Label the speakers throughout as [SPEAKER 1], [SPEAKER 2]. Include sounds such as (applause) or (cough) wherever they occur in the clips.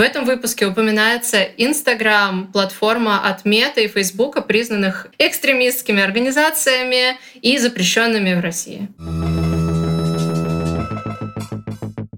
[SPEAKER 1] В этом выпуске упоминается Инстаграм, платформа от Мета и Фейсбука, признанных экстремистскими организациями и запрещенными в России.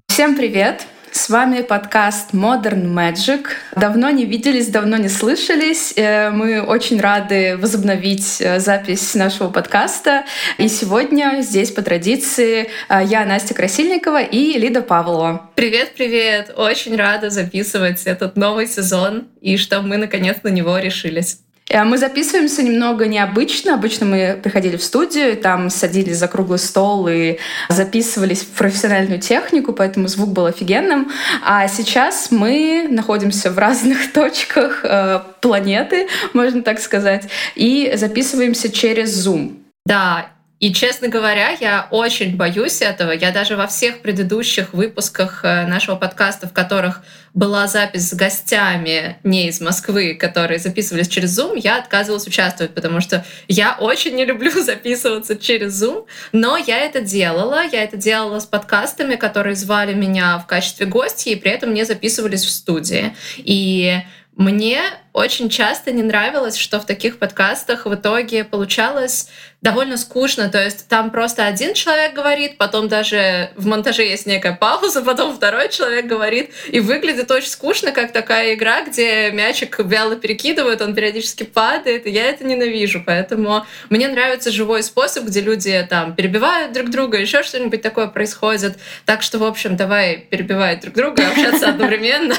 [SPEAKER 2] Всем привет! С вами подкаст Modern Magic. Давно не виделись, давно не слышались. Э, мы очень рады возобновить э, запись нашего подкаста. И сегодня здесь по традиции э, я, Настя Красильникова и Лида Павлова.
[SPEAKER 1] Привет-привет! Очень рада записывать этот новый сезон и что мы наконец на него решились.
[SPEAKER 2] Э, мы записываемся немного необычно. Обычно мы приходили в студию, там садились за круглый стол и записывались в профессиональную технику, поэтому звук был офигенным. А сейчас мы находимся в разных (laughs) точках э, планеты, можно так сказать, и записываемся через Zoom.
[SPEAKER 1] Да, и, честно говоря, я очень боюсь этого. Я даже во всех предыдущих выпусках э, нашего подкаста, в которых была запись с гостями не из Москвы, которые записывались через Zoom, я отказывалась участвовать, потому что я очень не люблю (laughs) записываться через Zoom, но я это делала. Я это делала с подкастами, которые звали меня в качестве гостя, и при этом не записывались в студии. И мне очень часто не нравилось, что в таких подкастах в итоге получалось довольно скучно. То есть там просто один человек говорит, потом даже в монтаже есть некая пауза, (laughs) потом второй человек говорит. И выглядит очень скучно, как такая игра, где мячик вяло перекидывают, он периодически падает. И я это ненавижу. Поэтому мне нравится живой способ, где люди там перебивают друг друга, еще что-нибудь такое происходит. Так что, в общем, давай перебивать друг друга, общаться (laughs) одновременно.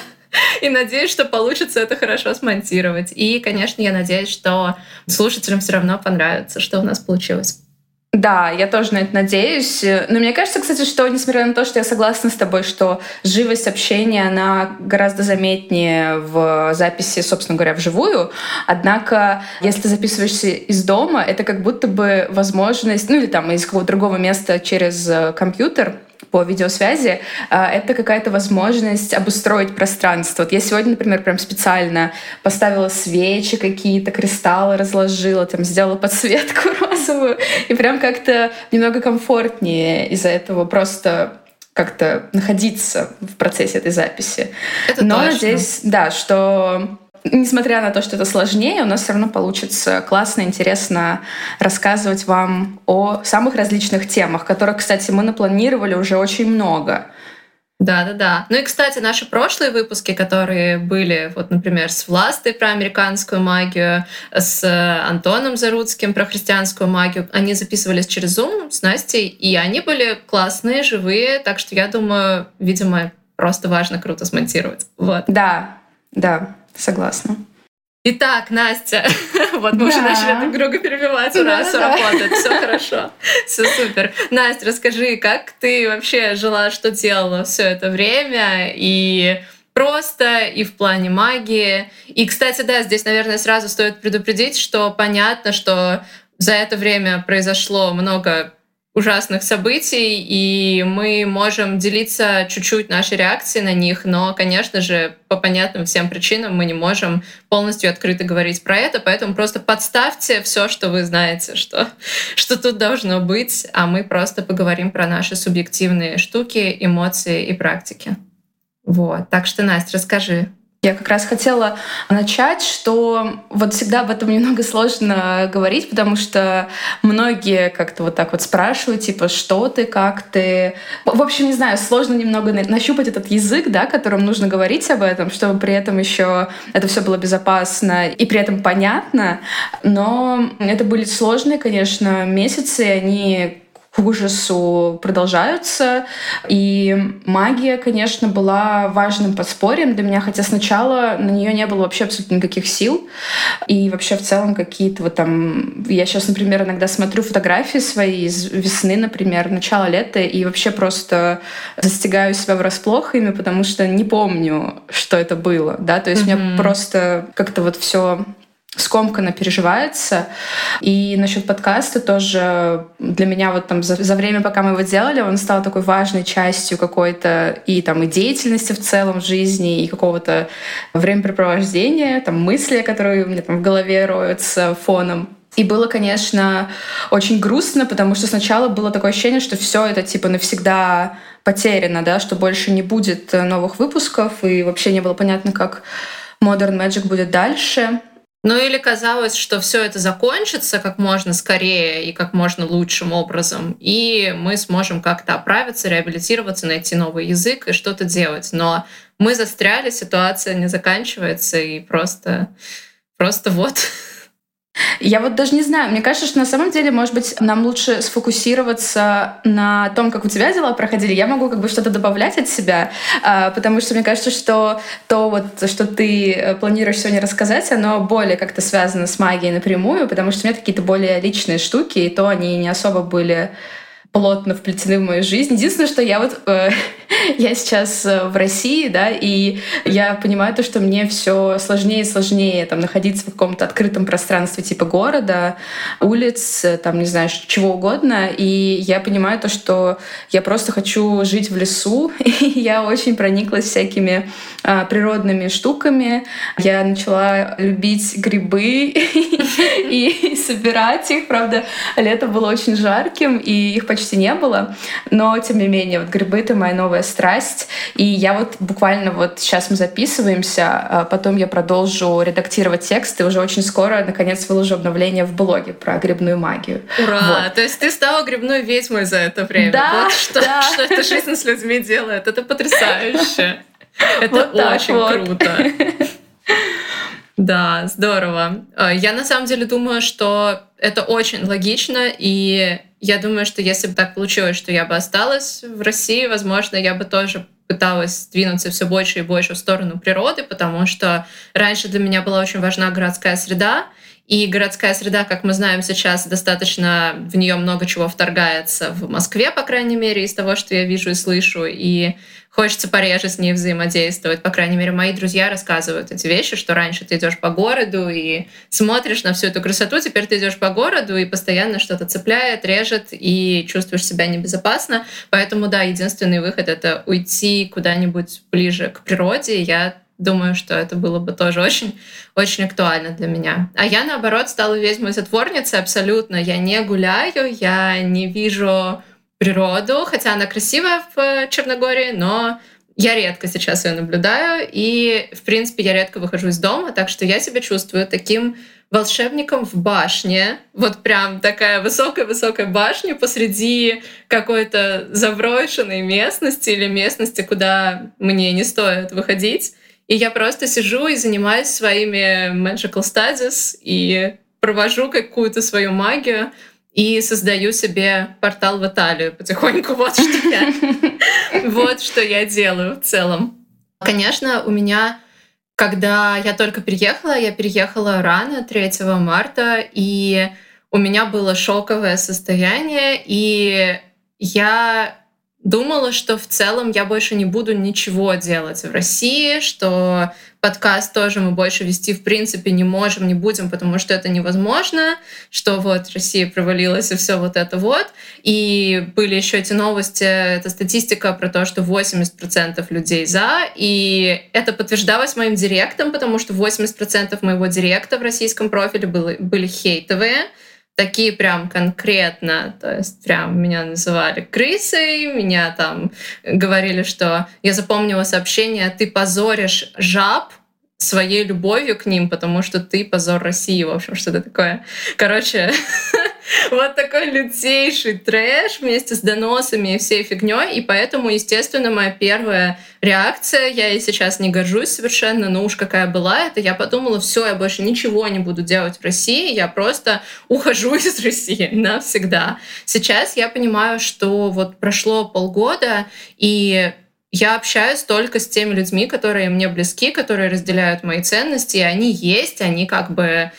[SPEAKER 1] И надеюсь, что получится это хорошо смонтировать. И, конечно, я надеюсь, что слушателям все равно понравится, что у нас получилось.
[SPEAKER 2] Да, я тоже на это надеюсь. Но мне кажется, кстати, что несмотря на то, что я согласна с тобой, что живость общения, она гораздо заметнее в записи, собственно говоря, вживую. Однако, если ты записываешься из дома, это как будто бы возможность, ну или там из какого-то другого места через компьютер, по видеосвязи, а, это какая-то возможность обустроить пространство. Вот я сегодня, например, прям специально поставила свечи какие-то, кристаллы разложила, там сделала подсветку (laughs) розовую, и прям как-то немного комфортнее из-за этого просто как-то находиться в процессе этой записи.
[SPEAKER 1] Это
[SPEAKER 2] Но
[SPEAKER 1] точно.
[SPEAKER 2] надеюсь, да, что несмотря на то, что это сложнее, у нас все равно получится классно, интересно рассказывать вам о самых различных темах, которых, кстати, мы напланировали уже очень много.
[SPEAKER 1] Да, да, да. Ну и, кстати, наши прошлые выпуски, которые были, вот, например, с Властой про американскую магию, с Антоном Заруцким про христианскую магию, они записывались через Zoom с Настей, и они были классные, живые, так что я думаю, видимо, просто важно круто смонтировать. Вот.
[SPEAKER 2] Да, да. Согласна.
[SPEAKER 1] Итак, Настя, (laughs) вот мы да. уже начали друг друга перебивать, ура, да, все да. работает, все хорошо, (laughs) все супер. Настя, расскажи, как ты вообще жила, что делала все это время и просто, и в плане магии. И, кстати, да, здесь, наверное, сразу стоит предупредить, что понятно, что за это время произошло много ужасных событий, и мы можем делиться чуть-чуть нашей реакцией на них, но, конечно же, по понятным всем причинам мы не можем полностью открыто говорить про это, поэтому просто подставьте все, что вы знаете, что, (laughs) что тут должно быть, а мы просто поговорим про наши субъективные штуки, эмоции и практики. Вот. Так что, Настя, расскажи,
[SPEAKER 2] я как раз хотела начать, что вот всегда об этом (laughs) немного сложно говорить, потому что многие как-то вот так вот спрашивают, типа, что ты, как ты. В общем, не знаю, сложно немного нащупать этот язык, да, которым нужно говорить об этом, чтобы при этом еще это все было безопасно и при этом понятно. Но это были сложные, конечно, месяцы, они к ужасу продолжаются. И магия, конечно, была важным подспорьем для меня, хотя сначала на нее не было вообще абсолютно никаких сил. И вообще в целом какие-то вот там... Я сейчас, например, иногда смотрю фотографии свои из весны, например, начала лета, и вообще просто застигаю себя врасплох ими, потому что не помню, что это было. Да? То есть mm-hmm. у меня просто как-то вот все скомканно переживается. И насчет подкаста тоже для меня вот там за, за время, пока мы его делали, он стал такой важной частью какой-то и там и деятельности в целом в жизни, и какого-то времяпрепровождения, там мысли, которые у меня там в голове роются фоном. И было, конечно, очень грустно, потому что сначала было такое ощущение, что все это типа навсегда потеряно, да, что больше не будет новых выпусков, и вообще не было понятно, как Modern Magic будет дальше.
[SPEAKER 1] Ну или казалось, что все это закончится как можно скорее и как можно лучшим образом, и мы сможем как-то оправиться, реабилитироваться, найти новый язык и что-то делать. Но мы застряли, ситуация не заканчивается, и просто, просто вот. (laughs)
[SPEAKER 2] Я вот даже не знаю, мне кажется, что на самом деле, может быть, нам лучше сфокусироваться на том, как у тебя дела проходили. Я могу как бы что-то добавлять от себя, а, потому что мне кажется, что то, вот, что ты э, планируешь сегодня рассказать, оно более как-то связано с магией напрямую, потому что у меня какие-то более личные штуки, и то они не особо были плотно вплетены в мою жизнь. Единственное, что я вот э, (laughs) я сейчас э, в России, да, и я понимаю то, что мне все сложнее и сложнее там находиться в каком-то открытом пространстве типа города, улиц, там не знаю чего угодно, и я понимаю то, что я просто хочу жить в лесу, (laughs) и я очень прониклась всякими а, природными штуками. Я начала любить грибы (laughs) и собирать их, правда, лето было очень жарким и их почти не было, но тем не менее, вот грибы — это моя новая страсть, и я вот буквально вот сейчас мы записываемся, а потом я продолжу редактировать текст, и уже очень скоро, наконец, выложу обновление в блоге про грибную магию.
[SPEAKER 1] Ура! Вот. То есть ты стала грибной ведьмой за это время.
[SPEAKER 2] Да,
[SPEAKER 1] вот что,
[SPEAKER 2] да.
[SPEAKER 1] что эта жизнь с людьми делает. Это потрясающе. (laughs) Это вот очень вот. круто. (laughs) Да, здорово. А, я на самом деле думаю, что это очень логично, и я думаю, что если бы так получилось, что я бы осталась в России, возможно, я бы тоже пыталась двинуться все больше и больше в сторону природы, потому что раньше для меня была очень важна городская среда, и городская среда, как мы знаем сейчас, достаточно в нее много чего вторгается в Москве, по крайней мере, из того, что я вижу и слышу. И хочется пореже с ней взаимодействовать. По крайней мере, мои друзья рассказывают эти вещи, что раньше ты идешь по городу и смотришь на всю эту красоту, теперь ты идешь по городу и постоянно что-то цепляет, режет и чувствуешь себя небезопасно. Поэтому, да, единственный выход — это уйти куда-нибудь ближе к природе. Я думаю, что это было бы тоже очень, очень актуально для меня. А я, наоборот, стала ведьмой-затворницей абсолютно. Я не гуляю, я не вижу природу, хотя она красивая в Черногории, но я редко сейчас ее наблюдаю, и, в принципе, я редко выхожу из дома, так что я себя чувствую таким волшебником в башне, вот прям такая высокая-высокая башня посреди какой-то заброшенной местности или местности, куда мне не стоит выходить. И я просто сижу и занимаюсь своими magical studies и провожу какую-то свою магию и создаю себе портал в Италию потихоньку. (laughs) Вот что я, вот что я делаю в целом. Конечно, у меня, когда я только переехала, я переехала рано, 3 марта, и у меня было шоковое состояние, и я думала, что в целом я больше не буду ничего делать в России, что подкаст тоже мы больше вести в принципе не можем, не будем, потому что это невозможно, что вот Россия провалилась и все вот это вот. И были еще эти новости, это статистика про то, что 80% людей за, и это подтверждалось моим директом, потому что 80% моего директа в российском профиле были, были хейтовые, такие прям конкретно, то есть прям меня называли крысой, меня там говорили, что я запомнила сообщение «ты позоришь жаб», своей любовью к ним, потому что ты позор России, в общем, что-то такое. Короче, (laughs) вот такой лютейший трэш вместе с доносами и всей фигней, и поэтому, естественно, моя первая реакция, я и сейчас не горжусь совершенно, но уж какая была, это я подумала, все, я больше ничего не буду делать в России, я просто ухожу (laughs) из России навсегда. Сейчас я понимаю, что вот прошло полгода, и я общаюсь только с теми людьми, которые мне близки, которые разделяют мои ценности, и они есть, они как бы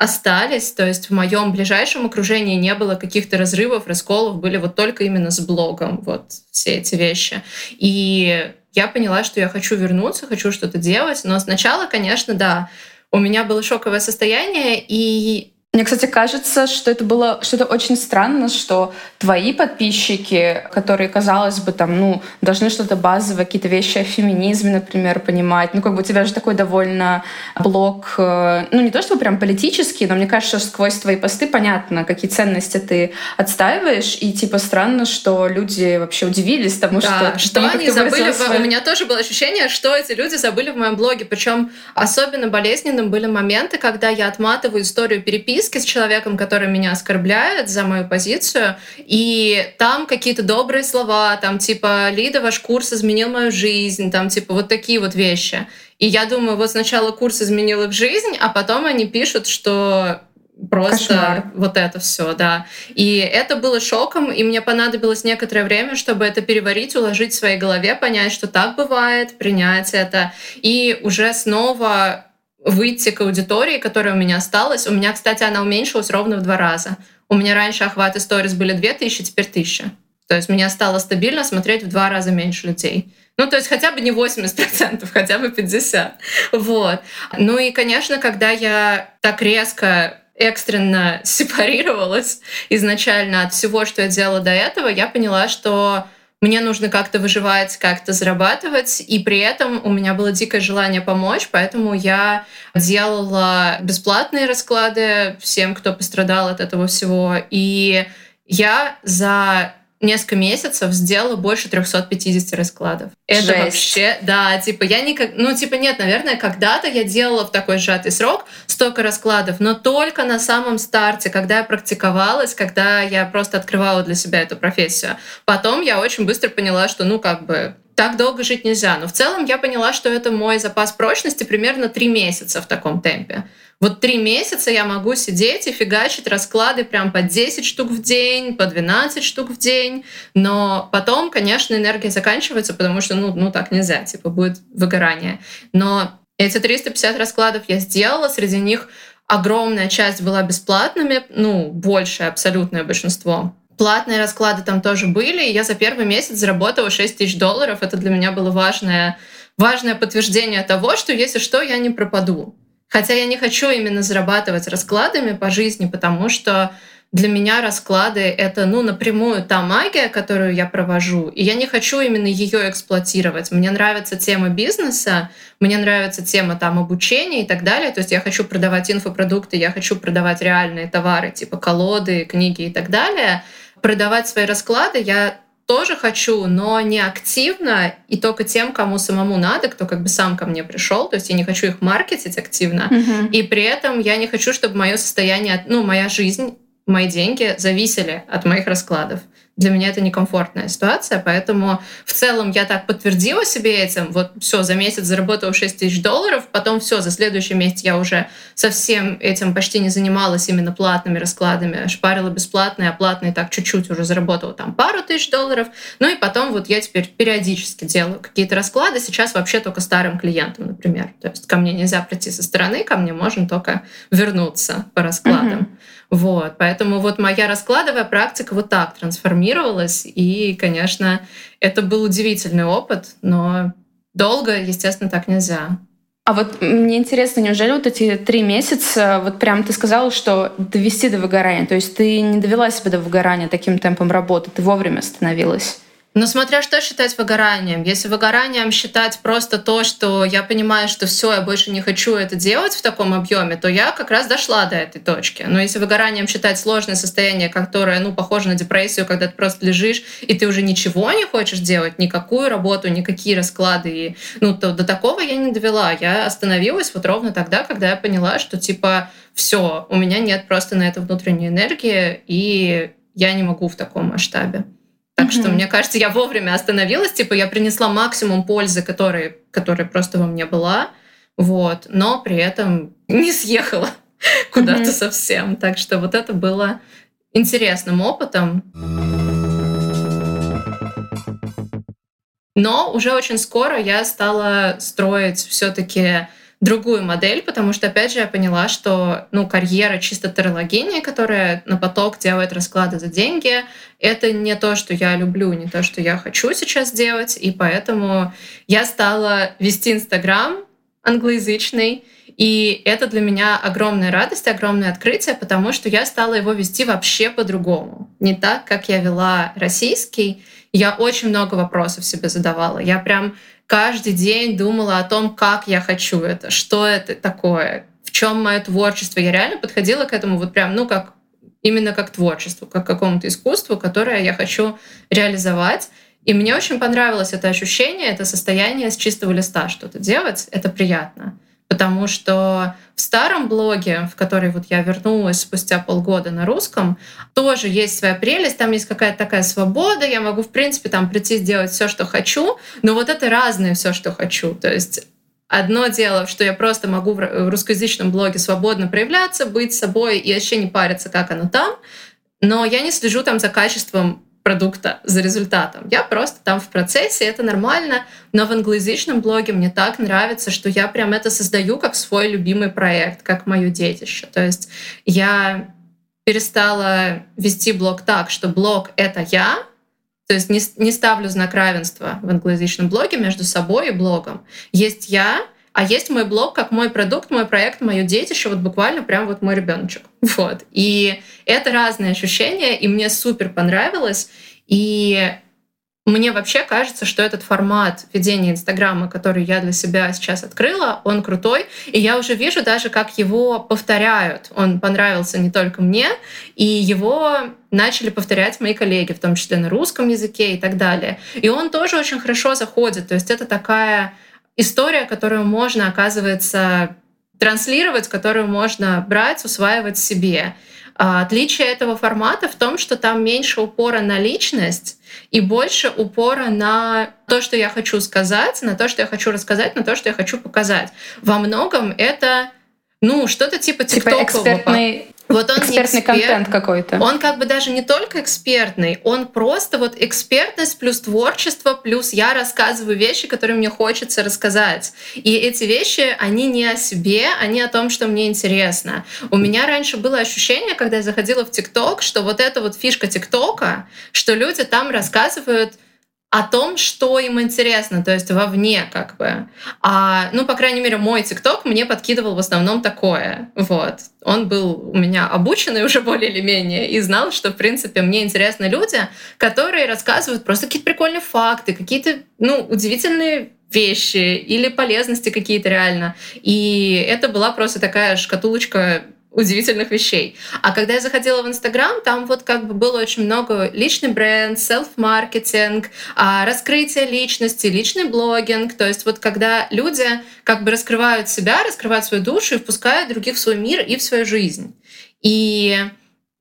[SPEAKER 1] остались. То есть в моем ближайшем окружении не было каких-то разрывов, расколов, были вот только именно с блогом вот все эти вещи. И я поняла, что я хочу вернуться, хочу что-то делать, но сначала, конечно, да, у меня было шоковое состояние, и
[SPEAKER 2] Мне, кстати, кажется, что это было что-то очень странно, что твои подписчики, которые, казалось бы, там, ну, должны что-то базовое, какие-то вещи о феминизме, например, понимать. Ну, как бы у тебя же такой довольно блок, э, ну, не то чтобы прям политический, но мне кажется, что сквозь твои посты понятно, какие ценности ты отстаиваешь, и типа странно, что люди вообще удивились тому,
[SPEAKER 1] да,
[SPEAKER 2] что...
[SPEAKER 1] Что они забыли... Свои... У меня тоже было ощущение, что эти люди забыли в моем блоге. Причем особенно болезненным были моменты, когда я отматываю историю переписки переписке с человеком, который меня оскорбляет за мою позицию, и там какие-то добрые слова, там типа «Лида, ваш курс изменил мою жизнь», там типа вот такие вот вещи. И я думаю, вот сначала курс изменил их жизнь, а потом они пишут, что просто Кошмар. вот это все, да. И это было шоком, и мне понадобилось некоторое время, чтобы это переварить, уложить в своей голове, понять, что так бывает, принять это, и уже снова выйти к аудитории, которая у меня осталась. У меня, кстати, она уменьшилась ровно в два раза. У меня раньше охваты сторис были 2000, теперь 1000. То есть меня стало стабильно смотреть в два раза меньше людей. Ну, то есть хотя бы не 80%, хотя бы 50%. Вот. Ну и, конечно, когда я так резко экстренно (laughs) сепарировалась изначально от всего, что я делала до этого, я поняла, что мне нужно как-то выживать, как-то зарабатывать, и при этом у меня было дикое желание помочь, поэтому я делала бесплатные расклады всем, кто пострадал от этого всего. И я за несколько месяцев сделала больше 350 раскладов. Это Жесть. вообще, да, типа я никак, ну типа нет, наверное, когда-то я делала в такой сжатый срок столько раскладов, но только на самом старте, когда я практиковалась, когда я просто открывала для себя эту профессию. Потом я очень быстро поняла, что ну как бы так долго жить нельзя. Но в целом я поняла, что это мой запас прочности примерно три месяца в таком темпе. Вот три месяца я могу сидеть и фигачить расклады прям по 10 штук в день, по 12 штук в день. Но потом, конечно, энергия заканчивается, потому что, ну, ну так нельзя, типа будет выгорание. Но эти 350 раскладов я сделала, среди них огромная часть была бесплатными, ну, большее абсолютное большинство. Платные расклады там тоже были, и я за первый месяц заработала 6 тысяч долларов. Это для меня было важное, важное подтверждение того, что если что, я не пропаду. Хотя я не хочу именно зарабатывать раскладами по жизни, потому что для меня расклады — это, ну, напрямую та магия, которую я провожу, и я не хочу именно ее эксплуатировать. Мне нравится тема бизнеса, мне нравится тема там обучения и так далее. То есть я хочу продавать инфопродукты, я хочу продавать реальные товары, типа колоды, книги и так далее. Продавать свои расклады я тоже хочу, но не активно и только тем, кому самому надо, кто как бы сам ко мне пришел. То есть я не хочу их маркетить активно. Mm-hmm. И при этом я не хочу, чтобы мое состояние, ну, моя жизнь, мои деньги зависели от моих раскладов для меня это некомфортная ситуация, поэтому в целом я так подтвердила себе этим, вот все, за месяц заработала 6 тысяч долларов, потом все, за следующий месяц я уже совсем этим почти не занималась именно платными раскладами, шпарила бесплатные, а платные так чуть-чуть уже заработала там пару тысяч долларов, ну и потом вот я теперь периодически делаю какие-то расклады, сейчас вообще только старым клиентам, например, то есть ко мне нельзя прийти со стороны, ко мне можно только вернуться по раскладам. Mm-hmm. Вот, поэтому вот моя раскладовая практика вот так трансформировалась, и, конечно, это был удивительный опыт, но долго, естественно, так нельзя.
[SPEAKER 2] А вот мне интересно, неужели вот эти три месяца, вот прям ты сказала, что довести до выгорания, то есть ты не довела себя до выгорания таким темпом работы, ты вовремя остановилась?
[SPEAKER 1] Но смотря что считать выгоранием. Если выгоранием считать просто то, что я понимаю, что все, я больше не хочу это делать в таком объеме, то я как раз дошла до этой точки. Но если выгоранием считать сложное состояние, которое, ну, похоже на депрессию, когда ты просто лежишь, и ты уже ничего не хочешь делать, никакую работу, никакие расклады, и, ну, то до такого я не довела. Я остановилась вот ровно тогда, когда я поняла, что, типа, все, у меня нет просто на это внутренней энергии, и я не могу в таком масштабе. Так mm-hmm. что, мне кажется, я вовремя остановилась, типа я принесла максимум пользы, которая, которая просто во мне была, вот, но при этом не съехала (laughs) куда-то mm-hmm. совсем. Так что вот это было интересным опытом. Но уже очень скоро я стала строить все-таки другую модель, потому что, опять же, я поняла, что ну, карьера чисто терологини, которая на поток делает расклады за деньги, это не то, что я люблю, не то, что я хочу сейчас делать, и поэтому я стала вести Инстаграм англоязычный, И это для меня огромная радость, огромное открытие, потому что я стала его вести вообще по-другому. Не так, как я вела российский. Я очень много вопросов себе задавала. Я прям каждый день думала о том, как я хочу это, что это такое, в чем мое творчество. Я реально подходила к этому вот прям, ну, как именно как творчеству, как какому-то искусству, которое я хочу реализовать. И мне очень понравилось это ощущение, это состояние с чистого листа что-то делать. Это приятно. Потому что в старом блоге, в который вот я вернулась спустя полгода на русском, тоже есть своя прелесть, там есть какая-то такая свобода, я могу, в принципе, там прийти сделать все, что хочу, но вот это разное все, что хочу. То есть Одно дело, что я просто могу в русскоязычном блоге свободно проявляться, быть собой и вообще не париться, как оно там, но я не слежу там за качеством продукта, за результатом. Я просто там в процессе, это нормально, но в англоязычном блоге мне так нравится, что я прям это создаю как свой любимый проект, как мое детище. То есть я перестала вести блог так, что блог — это я, то есть не, не ставлю знак равенства в англоязычном блоге между собой и блогом. Есть я, а есть мой блог как мой продукт, мой проект, мое детище, вот буквально прям вот мой ребеночек. (laughs) Вот. И это разные ощущения, и мне супер понравилось. И мне вообще кажется, что этот формат ведения Инстаграма, который я для себя сейчас открыла, он крутой. И я уже вижу даже, как его повторяют. Он понравился не только мне, и его начали повторять мои коллеги, в том числе на русском языке и так далее. И он тоже очень хорошо заходит. То есть это такая история, которую можно, оказывается, транслировать, которую можно брать, усваивать себе. А отличие этого формата в том, что там меньше упора на личность и больше упора на то, что я хочу сказать, на то, что я хочу рассказать, на то, что я хочу показать. Во многом это ну, что-то типа
[SPEAKER 2] тиктокового. Типа экспертный вот он экспертный эксперт, контент какой-то.
[SPEAKER 1] Он как бы даже не только экспертный, он просто вот экспертность плюс творчество, плюс я рассказываю вещи, которые мне хочется рассказать. И эти вещи, они не о себе, они о том, что мне интересно. У меня раньше было ощущение, когда я заходила в ТикТок, что вот эта вот фишка ТикТока, что люди там рассказывают о том, что им интересно, то есть вовне как бы. А, ну, по крайней мере, мой ТикТок мне подкидывал в основном такое. Вот. Он был у меня обученный (laughs) уже более или менее и знал, что, в принципе, мне интересны люди, которые рассказывают просто какие-то прикольные факты, какие-то, ну, удивительные вещи или полезности какие-то реально. И это была просто такая шкатулочка удивительных вещей. А когда я заходила в Инстаграм, там вот как бы было очень много личный бренд, селф-маркетинг, а, раскрытие личности, личный блогинг. То есть вот когда люди как бы раскрывают себя, раскрывают свою душу и впускают других в свой мир и в свою жизнь. И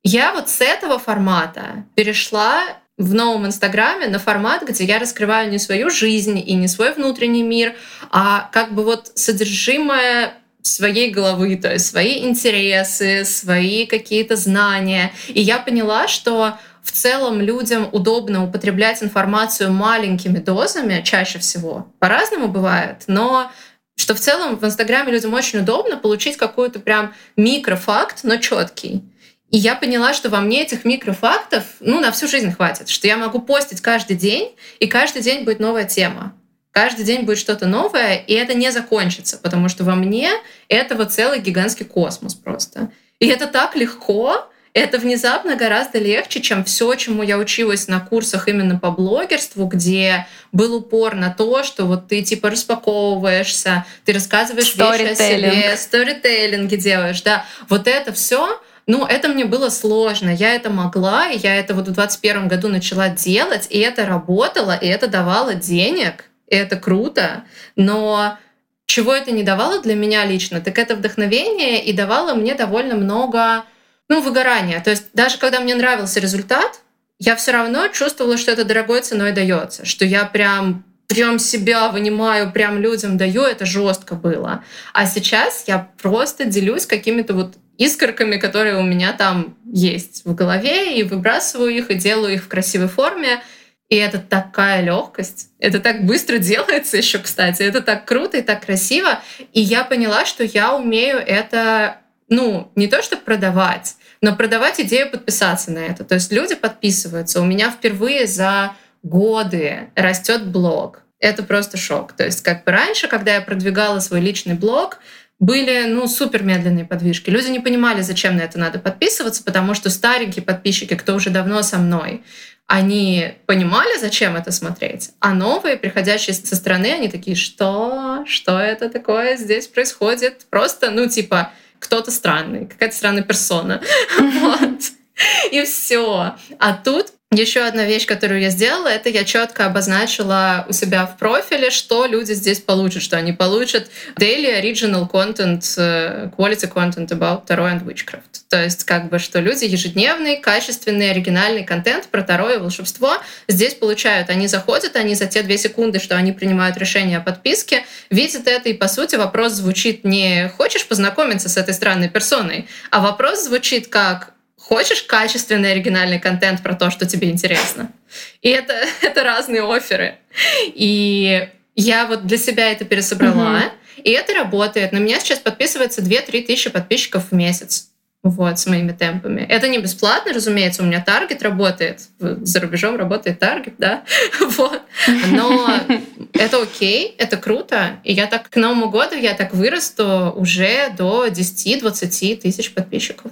[SPEAKER 1] я вот с этого формата перешла в новом Инстаграме на формат, где я раскрываю не свою жизнь и не свой внутренний мир, а как бы вот содержимое своей головы, то есть свои интересы, свои какие-то знания. И я поняла, что в целом людям удобно употреблять информацию маленькими дозами чаще всего. По-разному бывает, но что в целом в Инстаграме людям очень удобно получить какой-то прям микрофакт, но четкий. И я поняла, что во мне этих микрофактов ну, на всю жизнь хватит, что я могу постить каждый день, и каждый день будет новая тема. Каждый день будет что-то новое, и это не закончится, потому что во мне этого целый гигантский космос просто. И это так легко, это внезапно гораздо легче, чем все, чему я училась на курсах именно по блогерству, где был упор на то, что вот ты типа распаковываешься, ты рассказываешь вещи о себе, сторителлинги делаешь, да. Вот это все ну, это мне было сложно. Я это могла, и я это вот в 2021 году начала делать, и это работало, и это давало денег и это круто, но чего это не давало для меня лично, так это вдохновение и давало мне довольно много ну, выгорания. То есть даже когда мне нравился результат, я все равно чувствовала, что это дорогой ценой дается, что я прям прям себя вынимаю, прям людям даю, это жестко было. А сейчас я просто делюсь какими-то вот искорками, которые у меня там есть в голове, и выбрасываю их, и делаю их в красивой форме. И это такая легкость. Это так быстро делается еще, кстати. Это так круто и так красиво. И я поняла, что я умею это, ну, не то чтобы продавать, но продавать идею подписаться на это. То есть люди подписываются. У меня впервые за годы растет блог. Это просто шок. То есть как бы раньше, когда я продвигала свой личный блог, были, ну, супер медленные подвижки. Люди не понимали, зачем на это надо подписываться, потому что старенькие подписчики, кто уже давно со мной, они понимали, зачем это смотреть, а новые, приходящие со стороны, они такие, что? Что это такое здесь происходит? Просто, ну, типа, кто-то странный, какая-то странная персона. (laughs) Вот. И все. А тут еще одна вещь, которую я сделала, это я четко обозначила у себя в профиле, что люди здесь получат, что они получат daily original content, э, quality content about Tarot and Witchcraft. То есть как бы, что люди ежедневный, качественный, оригинальный контент про Таро и волшебство здесь получают. Они заходят, они за те две секунды, что они принимают решение о подписке, видят это, и по сути вопрос звучит не «хочешь познакомиться с этой странной персоной?», а вопрос звучит как Хочешь качественный оригинальный контент про то, что тебе интересно? И это, (laughs) это разные оферы. И я вот для себя это пересобрала, mm-hmm. и это работает. На меня сейчас подписывается 2-3 тысячи подписчиков в месяц. Вот, с моими темпами. Это не бесплатно, разумеется, у меня таргет работает. За рубежом работает таргет, да. (laughs) Вот. Но это окей, это круто. И я так к Новому году я так вырасту уже до 10-20 тысяч подписчиков.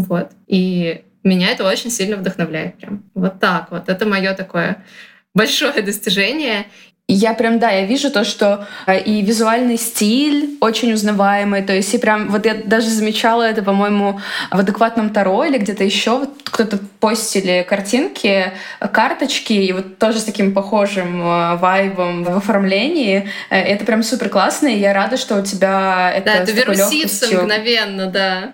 [SPEAKER 1] Вот. И меня это очень сильно вдохновляет прям. Вот так вот. Это мое такое большое достижение.
[SPEAKER 2] Я прям, да, я вижу то, что э, и визуальный стиль очень узнаваемый, то есть и прям, вот я даже замечала это, по-моему, в адекватном Таро или где-то еще, вот кто-то постили картинки, карточки, и вот тоже с таким похожим э, вайбом в оформлении. Э, это прям супер классно, и я рада, что у тебя это
[SPEAKER 1] Да, это вирусится мгновенно, да.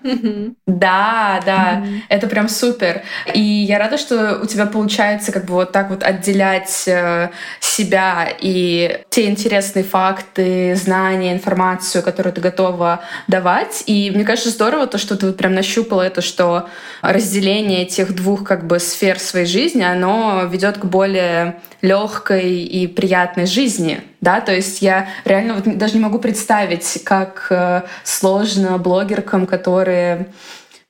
[SPEAKER 2] Да, да, это прям супер. И я рада, что у тебя получается как бы вот так вот отделять себя и те интересные факты, знания, информацию, которую ты готова давать. И мне кажется, здорово то, что ты вот прям нащупала это, что разделение этих двух как бы сфер своей жизни, оно ведет к более легкой и приятной жизни, да, то есть я реально вот даже не могу представить, как э, сложно блогеркам, которые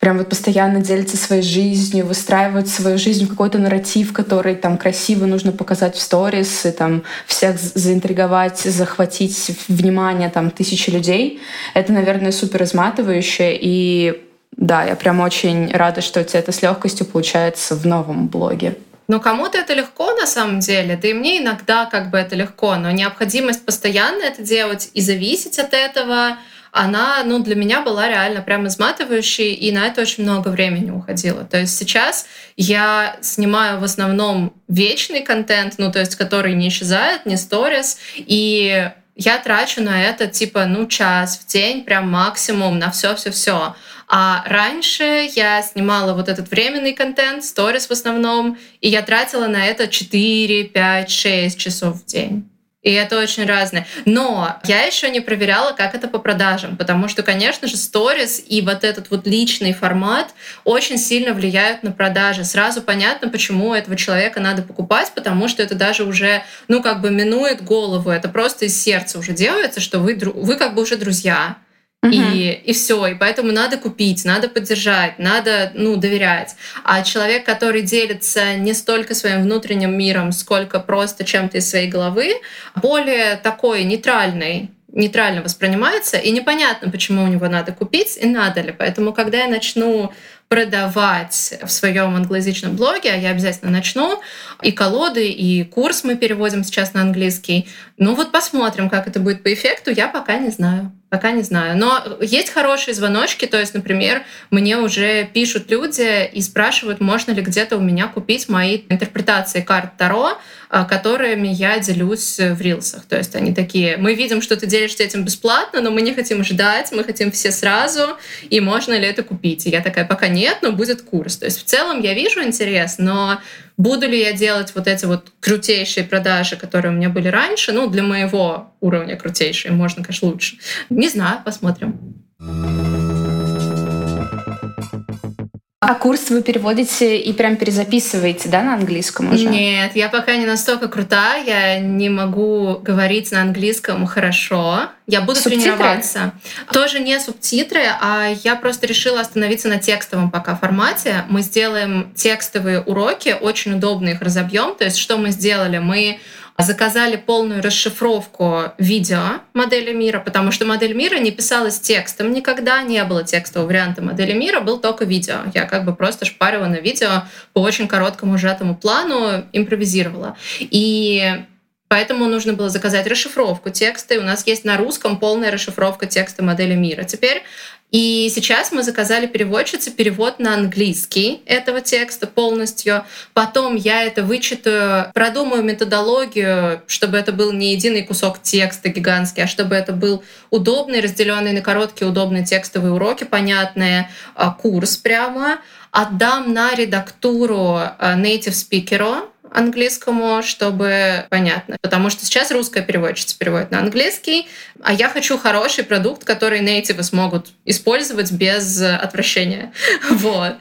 [SPEAKER 2] прям вот постоянно делятся своей жизнью, выстраивают свою жизнь в какой-то нарратив, который там красиво нужно показать в сторис, и там всех заинтриговать, захватить внимание там тысячи людей. Это, наверное, супер изматывающе, и да, я прям очень рада, что у тебя это с легкостью получается в новом блоге.
[SPEAKER 1] Ну, кому-то это легко на самом деле, да и мне иногда как бы это легко, но необходимость постоянно это делать и зависеть от этого — она, ну, для меня была реально прям изматывающей, и на это очень много времени уходило. То есть сейчас я снимаю в основном вечный контент, ну, то есть который не исчезает, не сторис, и я трачу на это типа, ну, час в день, прям максимум на все-все-все. А раньше я снимала вот этот временный контент, сторис в основном, и я тратила на это 4, 5, 6 часов в день. И это очень разное. Но я еще не проверяла, как это по продажам, потому что, конечно же, сторис и вот этот вот личный формат очень сильно влияют на продажи. Сразу понятно, почему этого человека надо покупать, потому что это даже уже, ну, как бы минует голову. Это просто из сердца уже делается, что вы, вы как бы уже друзья. И, и все. И поэтому надо купить, надо поддержать, надо ну, доверять. А человек, который делится не столько своим внутренним миром, сколько просто чем-то из своей головы, более такой нейтральный, нейтрально воспринимается, и непонятно, почему у него надо купить и надо ли. Поэтому, когда я начну продавать в своем англоязычном блоге, а я обязательно начну, и колоды, и курс мы переводим сейчас на английский. Ну вот посмотрим, как это будет по эффекту, я пока не знаю. Пока не знаю. Но есть хорошие звоночки. То есть, например, мне уже пишут люди и спрашивают, можно ли где-то у меня купить мои интерпретации карт Таро, а, которыми я делюсь в рилсах. То есть они такие, мы видим, что ты делишься этим бесплатно, но мы не хотим ждать, мы хотим все сразу, и можно ли это купить? И я такая, пока нет, но будет курс. То есть в целом я вижу интерес, но Буду ли я делать вот эти вот крутейшие продажи, которые у меня были раньше? Ну, для моего уровня крутейшие, можно, конечно, лучше. Не знаю, посмотрим.
[SPEAKER 2] А курс вы переводите и прям перезаписываете, да, на английском уже?
[SPEAKER 1] Нет, я пока не настолько крутая, я не могу говорить на английском хорошо. Я буду субтитры? тренироваться. Тоже не субтитры, а я просто решила остановиться на текстовом пока формате. Мы сделаем текстовые уроки, очень удобно их разобьем. То есть что мы сделали? Мы заказали полную расшифровку видео модели мира, потому что модель мира не писалась текстом никогда, не было текстового варианта модели мира, был только видео. Я как бы просто шпарила на видео по очень короткому сжатому плану, импровизировала. И Поэтому нужно было заказать расшифровку текста, и у нас есть на русском полная расшифровка текста модели мира. Теперь и сейчас мы заказали переводчице перевод на английский этого текста полностью. Потом я это вычитаю, продумаю методологию, чтобы это был не единый кусок текста гигантский, а чтобы это был удобный, разделенный на короткие, удобные текстовые уроки, понятные, а, курс прямо. Отдам на редактуру а, native speaker, английскому, чтобы понятно. Потому что сейчас русская переводчица переводит на английский, а я хочу хороший продукт, который нейтивы смогут использовать без отвращения. (laughs) Вот.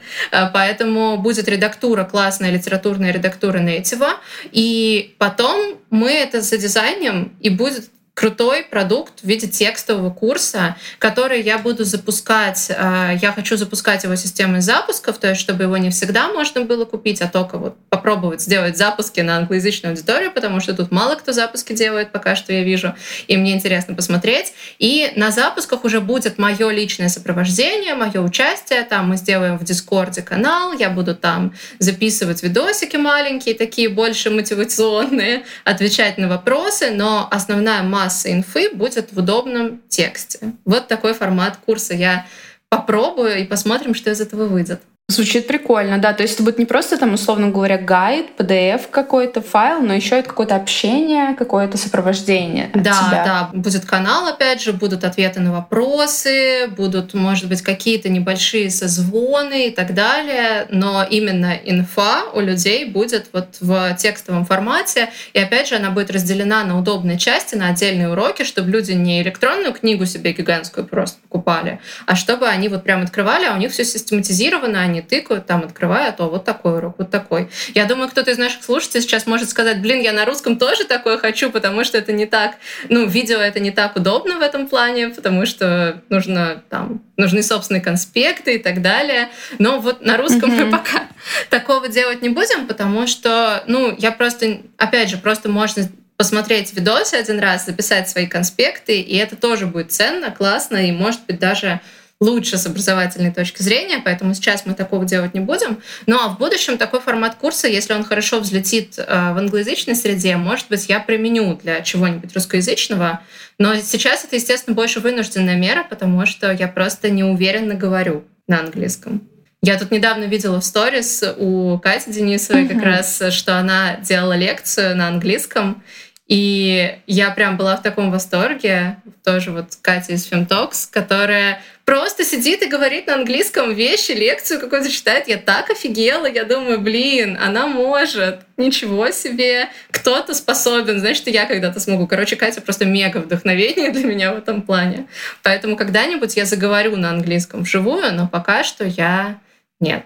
[SPEAKER 1] Поэтому будет редактура, классная литературная редактура нейтива, и потом мы это задизайним, и будет крутой продукт в виде текстового курса, который я буду запускать. А, я хочу запускать его системой запусков, то есть чтобы его не всегда можно было купить, а только вот попробовать сделать запуски на англоязычную аудиторию, потому что тут мало кто запуски делает пока что я вижу, и мне интересно посмотреть. И на запусках уже будет мое личное сопровождение, мое участие. Там мы сделаем в Дискорде канал, я буду там записывать видосики маленькие, такие больше мотивационные, отвечать на вопросы, но основная масса масса инфы будет в удобном тексте. Вот такой формат курса. Я попробую и посмотрим, что из этого выйдет.
[SPEAKER 2] Звучит прикольно, да. То есть это будет не просто там, условно говоря, гайд, PDF какой-то файл, но еще это какое-то общение, какое-то сопровождение.
[SPEAKER 1] да, тебя. да. Будет канал, опять же, будут ответы на вопросы, будут, может быть, какие-то небольшие созвоны и так далее. Но именно инфа у людей будет вот в текстовом формате. И опять же, она будет разделена на удобные части, на отдельные уроки, чтобы люди не электронную книгу себе гигантскую просто покупали, а чтобы они вот прям открывали, а у них все систематизировано, они они тыкают, там открывают, о, вот такой урок, вот такой. Я думаю, кто-то из наших слушателей сейчас может сказать, блин, я на русском тоже такое хочу, потому что это не так, ну, видео это не так удобно в этом плане, потому что нужно там, нужны собственные конспекты и так далее. Но вот на русском mm-hmm. мы пока такого делать не будем, потому что, ну, я просто, опять же, просто можно посмотреть видосы один раз, записать свои конспекты, и это тоже будет ценно, классно, и, может быть, даже лучше с образовательной точки зрения, поэтому сейчас мы такого делать не будем. Ну а в будущем такой формат курса, если он хорошо взлетит э, в англоязычной среде, может быть, я применю для чего-нибудь русскоязычного. Но сейчас это, естественно, больше вынужденная мера, потому что я просто неуверенно говорю на английском. Я тут недавно видела в сторис у Кати Денисовой как раз, что она делала лекцию на английском, и я прям была в таком восторге, тоже вот Катя из Femtalks, которая просто сидит и говорит на английском вещи, лекцию какую-то читает. Я так офигела, я думаю, блин, она может. Ничего себе, кто-то способен, значит, и я когда-то смогу. Короче, Катя просто мега вдохновение (laughs) для меня в этом плане. Поэтому когда-нибудь я заговорю на английском вживую, но пока что я нет.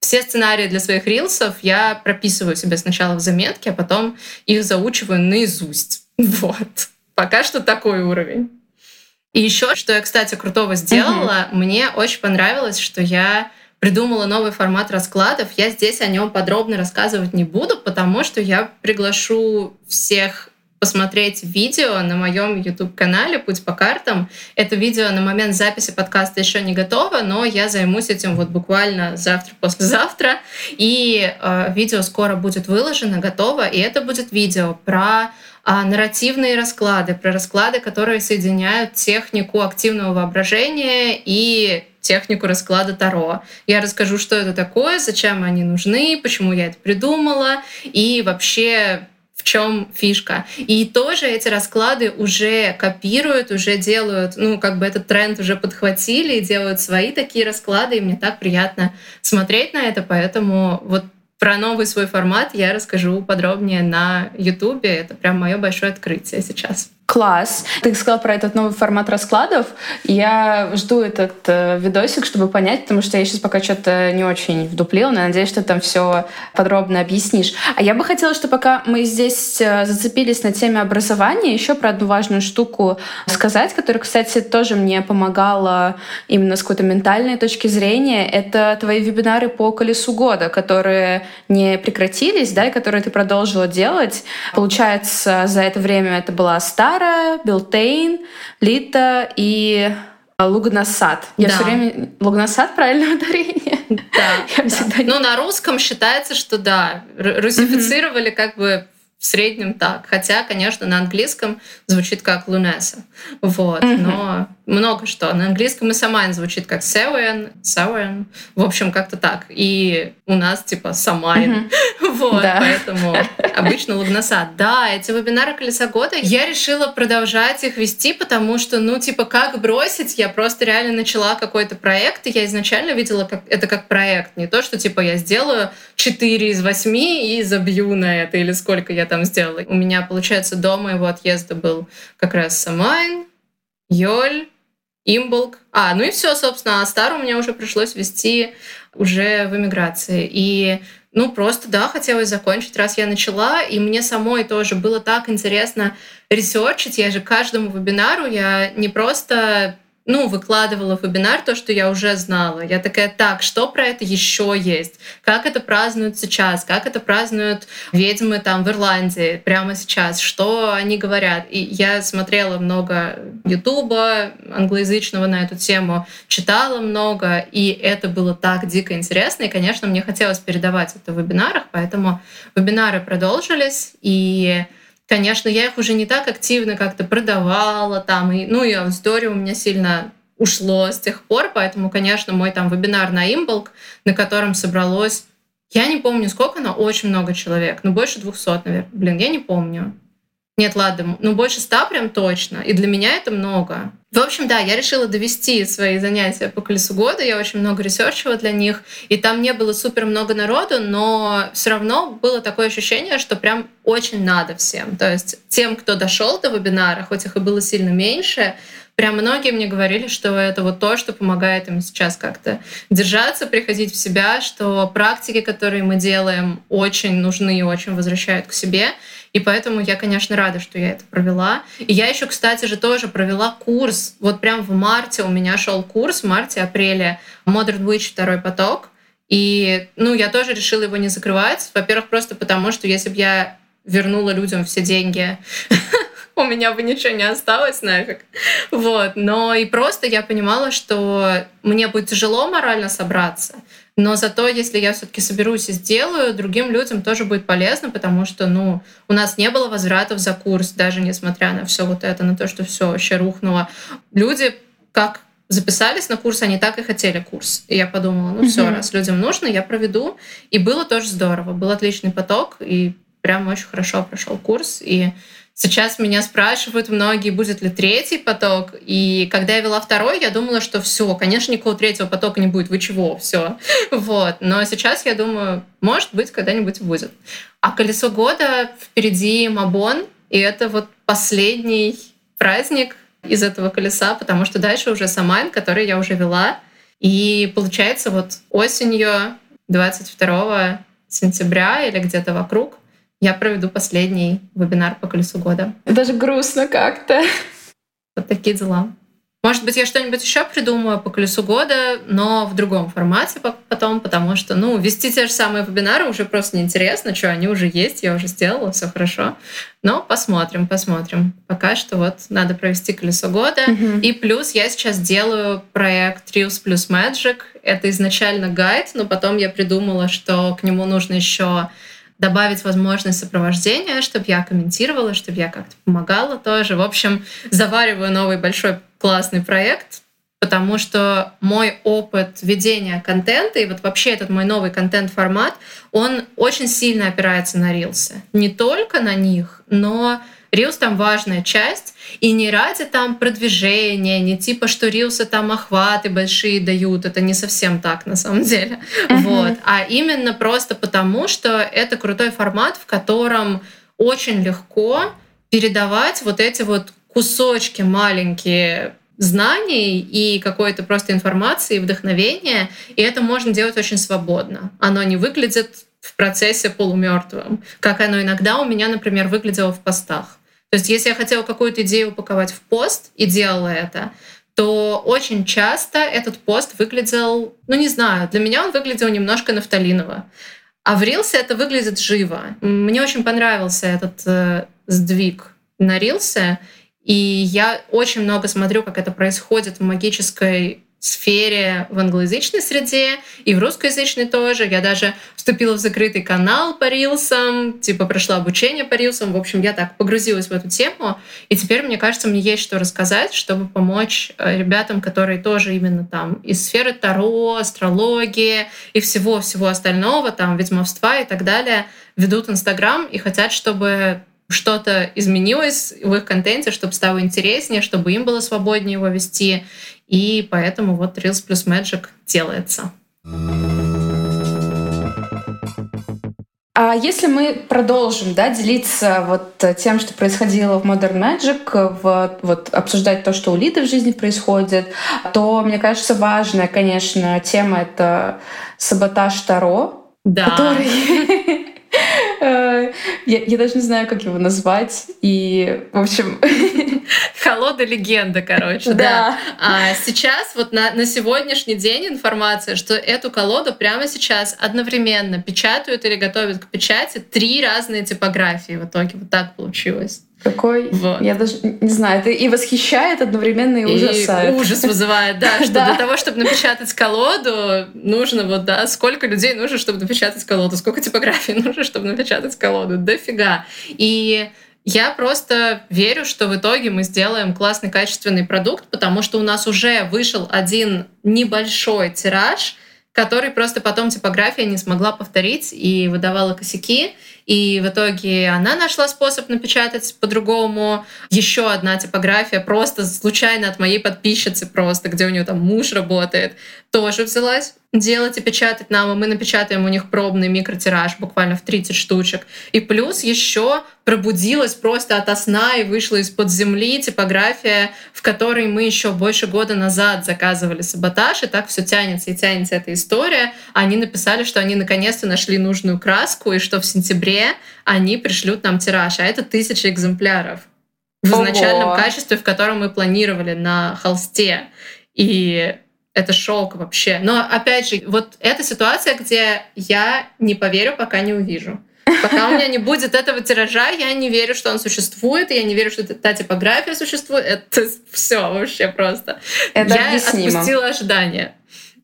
[SPEAKER 1] Все сценарии для своих рилсов я прописываю себе сначала в заметке, а потом их заучиваю наизусть. (laughs) Вот. Пока что такой уровень. И еще, что я, кстати, крутого сделала, угу. мне очень понравилось, что я придумала новый формат раскладов. Я здесь о нем подробно рассказывать не буду, потому что я приглашу всех посмотреть видео на моем YouTube-канале «Путь по картам». Это видео на момент записи подкаста еще не готово, но я займусь этим вот буквально завтра-послезавтра. И э, видео скоро будет выложено, готово. И это будет видео про а, нарративные расклады, про расклады, которые соединяют технику активного воображения и технику расклада Таро. Я расскажу, что это такое, зачем они нужны, почему я это придумала и вообще в чем фишка. И тоже эти расклады уже копируют, уже делают, ну, как бы этот тренд уже подхватили и делают свои такие расклады, и мне так приятно смотреть на это, поэтому вот про новый свой формат я расскажу подробнее на Ютубе. Это прям мое большое открытие сейчас.
[SPEAKER 2] Класс. Ты сказал про этот новый формат раскладов. Я жду этот э, видосик, чтобы понять, потому что я сейчас пока что-то не очень вдуплила, но надеюсь, что там все подробно объяснишь. А я бы хотела, что пока мы здесь э, зацепились на теме образования, еще про одну важную штуку сказать, которая, кстати, тоже мне помогала именно с какой-то ментальной точки зрения. Это твои вебинары по колесу года, которые не прекратились, да, и которые ты продолжила делать. Получается, за это время это была старая Сара, Билтейн, Лита и Лугнасад. Я да. все время... Лугнасад, правильное (laughs) ударение?
[SPEAKER 1] Да. Я да. Ну, на русском считается, что да, русифицировали mm-hmm. как бы в среднем так. Хотя, конечно, на английском звучит как Лунеса. Вот. Mm-hmm. Но много что. На английском и Самайн звучит как Севен, Севен. В общем, как-то так. И у нас типа Самайн. Mm-hmm. (laughs) Вот, да. поэтому обычно Лугнасад. Да, эти вебинары Колеса года, я решила продолжать их вести, потому что, ну, типа, как бросить? Я просто реально начала какой-то проект, и я изначально видела как, это как проект. Не то, что, типа, я сделаю 4 из 8 и забью на это, или сколько я там сделала. У меня, получается, до моего отъезда был как раз Самайн, Йоль, Имболк. А, ну и все, собственно. А Стар у меня уже пришлось вести уже в эмиграции. И ну, просто, да, хотелось закончить, раз я начала, и мне самой тоже было так интересно ресерчить. Я же каждому вебинару, я не просто ну, выкладывала в вебинар то, что я уже знала. Я такая, так, что про это еще есть? Как это празднуют сейчас? Как это празднуют ведьмы там в Ирландии прямо сейчас? Что они говорят? И я смотрела много Ютуба англоязычного на эту тему, читала много, и это было так дико интересно. И, конечно, мне хотелось передавать это в вебинарах, поэтому вебинары продолжились, и Конечно, я их уже не так активно как-то продавала там, и, ну и аудитория у меня сильно ушло с тех пор, поэтому, конечно, мой там вебинар на Имболк, на котором собралось, я не помню сколько, но очень много человек, ну больше 200, наверное, блин, я не помню. Нет, ладно, ну больше ста прям точно. И для меня это много. В общем, да, я решила довести свои занятия по колесу года. Я очень много ресерчила для них. И там не было супер много народу, но все равно было такое ощущение, что прям очень надо всем. То есть тем, кто дошел до вебинара, хоть их и было сильно меньше, прям многие мне говорили, что это вот то, что помогает им сейчас как-то держаться, приходить в себя, что практики, которые мы делаем, очень нужны и очень возвращают к себе. И поэтому я, конечно, рада, что я это провела. И я еще, кстати же, тоже провела курс. Вот прям в марте у меня шел курс, в марте-апреле Modern Witch второй поток. И, ну, я тоже решила его не закрывать. Во-первых, просто потому, что если бы я вернула людям все деньги, (laughs) у меня бы ничего не осталось нафиг. Вот. Но и просто я понимала, что мне будет тяжело морально собраться. Но зато, если я все-таки соберусь и сделаю, другим людям тоже будет полезно, потому что, ну, у нас не было возвратов за курс, даже несмотря на все вот это, на то, что все вообще рухнуло. Люди как записались на курс, они так и хотели курс. И я подумала, ну все, раз людям нужно, я проведу. И было тоже здорово, был отличный поток, и прям очень хорошо прошел курс. И Сейчас меня спрашивают многие, будет ли третий поток. И когда я вела второй, я думала, что все, конечно, никакого третьего потока не будет. Вы чего? Все. (laughs) Вот. Но сейчас я думаю, может быть, когда-нибудь будет. А колесо года впереди Мабон. И это вот последний праздник из этого колеса, потому что дальше уже Самайн, который я уже вела. И получается вот осенью 22 сентября или где-то вокруг я проведу последний вебинар по колесу года.
[SPEAKER 2] Даже грустно как-то.
[SPEAKER 1] Вот такие дела. Может быть, я что-нибудь еще придумаю по колесу года, но в другом формате потом, потому что, ну, вести те же самые вебинары уже просто неинтересно, что они уже есть, я уже сделала, все хорошо. Но посмотрим, посмотрим. Пока что вот надо провести колесо года. Mm-hmm. И плюс я сейчас делаю проект Reels плюс Magic. Это изначально гайд, но потом я придумала, что к нему нужно еще добавить возможность сопровождения, чтобы я комментировала, чтобы я как-то помогала тоже. В общем, завариваю новый большой классный проект, потому что мой опыт ведения контента и вот вообще этот мой новый контент-формат, он очень сильно опирается на рилсы. Не только на них, но Reels там важная часть, и не ради там продвижения, не типа, что рилсы там охваты большие дают, это не совсем так на самом деле, uh-huh. вот, а именно просто потому, что это крутой формат, в котором очень легко передавать вот эти вот кусочки маленькие знаний и какой-то просто информации, и вдохновения, и это можно делать очень свободно. Оно не выглядит в процессе полумертвым, как оно иногда у меня, например, выглядело в постах. То есть если я хотела какую-то идею упаковать в пост и делала это, то очень часто этот пост выглядел, ну не знаю, для меня он выглядел немножко нафталиново. А в Рилсе это выглядит живо. Мне очень понравился этот э, сдвиг на Рилсе, и я очень много смотрю, как это происходит в магической сфере в англоязычной среде и в русскоязычной тоже. Я даже вступила в закрытый канал по рилсам, типа прошла обучение по рилсам. В общем, я так погрузилась в эту тему. И теперь, мне кажется, мне есть что рассказать, чтобы помочь э, ребятам, которые тоже именно там из сферы Таро, астрологии и всего-всего остального, там, ведьмовства и так далее, ведут Инстаграм и хотят, чтобы что-то изменилось в их контенте, чтобы стало интереснее, чтобы им было свободнее его вести. И поэтому вот Reels плюс Magic делается.
[SPEAKER 2] А если мы продолжим да, делиться вот тем, что происходило в Modern Magic, в, вот, обсуждать то, что у Лиды в жизни происходит, то, мне кажется, важная, конечно, тема — это саботаж Таро,
[SPEAKER 1] да.
[SPEAKER 2] который я, я даже не знаю, как его назвать. И, в общем... (laughs) (laughs)
[SPEAKER 1] Холода легенда, короче, да. да. А сейчас, вот на, на сегодняшний день информация, что эту колоду прямо сейчас одновременно печатают или готовят к печати три разные типографии в итоге. Вот так получилось.
[SPEAKER 2] Какой? Вот. Я даже не знаю, это и восхищает одновременно и, и ужасает.
[SPEAKER 1] ужас вызывает, да, (laughs) что для того, чтобы напечатать колоду, нужно вот, да, сколько людей нужно, чтобы напечатать колоду, сколько типографий (laughs) нужно, чтобы напечатать колоду, дофига. И я просто верю, что в итоге мы сделаем классный качественный продукт, потому что у нас уже вышел один небольшой тираж, который просто потом типография не смогла повторить и выдавала косяки. И в итоге она нашла способ напечатать по-другому. Еще одна типография просто случайно от моей подписчицы просто, где у нее там муж работает, тоже взялась делать и печатать нам, и мы напечатаем у них пробный микротираж буквально в 30 штучек. И плюс еще пробудилась просто от сна и вышла из-под земли типография, в которой мы еще больше года назад заказывали саботаж, и так все тянется и тянется эта история. Они написали, что они наконец-то нашли нужную краску, и что в сентябре они пришлют нам тираж, а это тысяча экземпляров в изначальном Ого. качестве, в котором мы планировали на холсте. И это шок вообще. Но опять же, вот эта ситуация, где я не поверю, пока не увижу. Пока у меня не будет этого тиража, я не верю, что он существует, я не верю, что та типография существует. Это все вообще просто. Это я объяснимо. отпустила ожидания.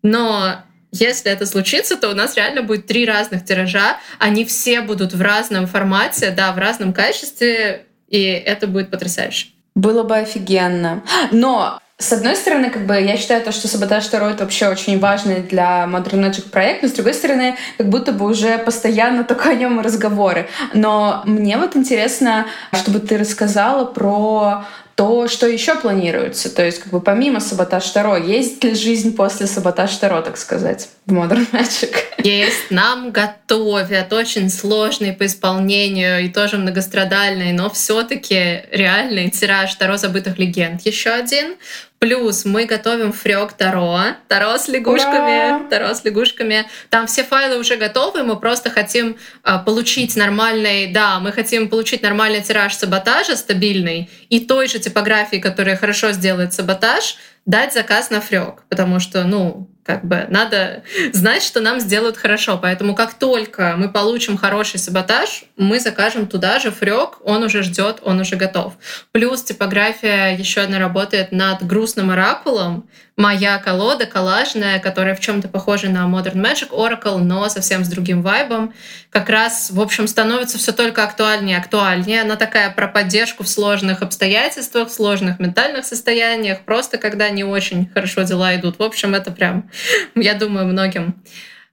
[SPEAKER 1] Но если это случится, то у нас реально будет три разных тиража. Они все будут в разном формате, да, в разном качестве, и это будет потрясающе.
[SPEAKER 2] Было бы офигенно. Но с одной стороны, как бы я считаю то, что саботаж второй это вообще очень важный для Modern Magic проект, но с другой стороны, как будто бы уже постоянно только о нем разговоры. Но мне вот интересно, чтобы ты рассказала про то, что еще планируется? То есть, как бы помимо саботаж Таро, есть ли жизнь после саботаж Таро, так сказать, в Modern Magic?
[SPEAKER 1] Есть. Нам готовят очень сложный по исполнению и тоже многострадальный, но все-таки реальный тираж Таро забытых легенд. Еще один. Плюс мы готовим фрёк Таро, Таро с лягушками, Ура! Таро с лягушками. Там все файлы уже готовы, мы просто хотим а, получить нормальный, да, мы хотим получить нормальный тираж саботажа, стабильный, и той же типографии, которая хорошо сделает саботаж, дать заказ на фрёк, потому что, ну, как бы надо знать, что нам сделают хорошо. Поэтому как только мы получим хороший саботаж, мы закажем туда же фрёк, он уже ждет, он уже готов. Плюс типография еще одна работает над грустным оракулом, моя колода коллажная, которая в чем-то похожа на Modern Magic Oracle, но совсем с другим вайбом, как раз, в общем, становится все только актуальнее и актуальнее. Она такая про поддержку в сложных обстоятельствах, в сложных ментальных состояниях, просто когда не очень хорошо дела идут. В общем, это прям, я думаю, многим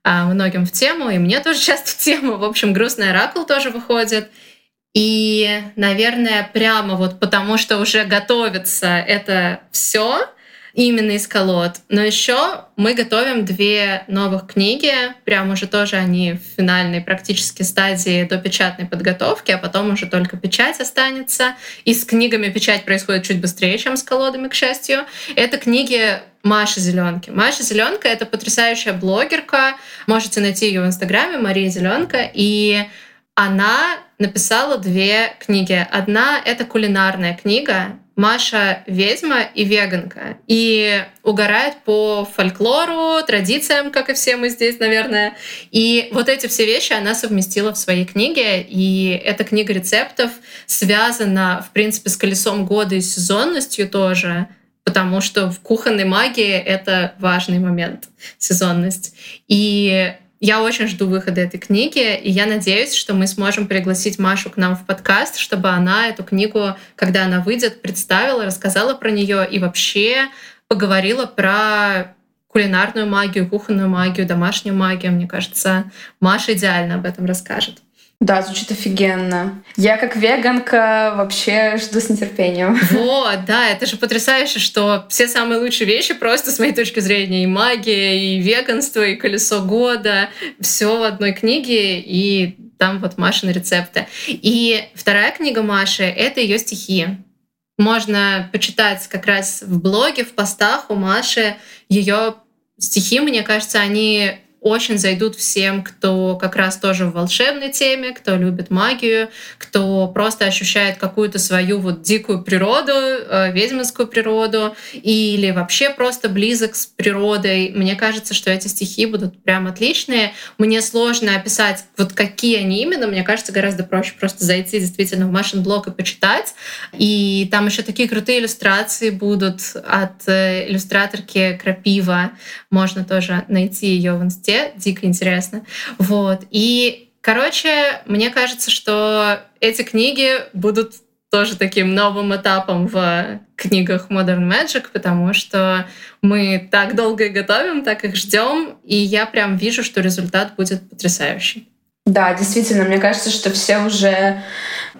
[SPEAKER 1] а, многим в тему, и мне тоже (laughs) часто в тему. В общем, грустный оракул тоже выходит. И, наверное, прямо вот потому, что уже готовится это все, Именно из колод. Но еще мы готовим две новых книги. Прям уже тоже они в финальной практически стадии до печатной подготовки, а потом уже только печать останется. И с книгами печать происходит чуть быстрее, чем с колодами, к счастью. Это книги Маши Зеленки. Маша Зеленка это потрясающая блогерка. Можете найти ее в Инстаграме Мария Зеленка. И она написала две книги. Одна — это кулинарная книга, Маша ведьма и веганка. И угорает по фольклору, традициям, как и все мы здесь, наверное. И вот эти все вещи она совместила в своей книге. И эта книга рецептов связана, в принципе, с колесом года и сезонностью тоже потому что в кухонной магии это важный момент, сезонность. И я очень жду выхода этой книги, и я надеюсь, что мы сможем пригласить Машу к нам в подкаст, чтобы она эту книгу, когда она выйдет, представила, рассказала про нее и вообще поговорила про кулинарную магию, кухонную магию, домашнюю магию. Мне кажется, Маша идеально об этом расскажет.
[SPEAKER 2] Да, звучит офигенно. Я как веганка вообще жду с нетерпением. (laughs)
[SPEAKER 1] Вот, да, это же потрясающе, что все самые лучшие вещи просто с моей точки зрения и магия, и веганство, и колесо года, все в одной книге, и там вот Машины рецепты. И вторая книга Маши — это ее стихи. Можно почитать как раз в блоге, в постах у Маши ее стихи, мне кажется, они очень зайдут всем, кто как раз тоже в волшебной теме, кто любит магию, кто просто ощущает какую-то свою вот дикую природу, э, ведьминскую природу, или вообще просто близок с природой. Мне кажется, что эти стихи будут прям отличные. Мне сложно описать, вот какие они именно. Мне кажется, гораздо проще просто зайти действительно в Машин блог и почитать. И там еще такие крутые иллюстрации будут от э, иллюстраторки Крапива. Можно тоже найти ее в инсте везде, дико интересно. Вот. И, короче, мне кажется, что эти книги будут тоже таким новым этапом в книгах Modern Magic, потому что мы так долго их готовим, так их ждем, и я прям вижу, что результат будет потрясающий.
[SPEAKER 2] Да, действительно, мне кажется, что все уже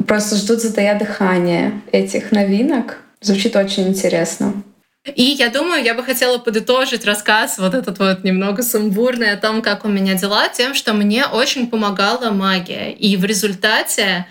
[SPEAKER 2] просто ждут затая дыхания этих новинок. Звучит очень интересно.
[SPEAKER 1] И я думаю, я бы хотела подытожить рассказ вот этот вот немного сумбурный о том, как у меня дела, тем, что мне очень помогала магия. И в результате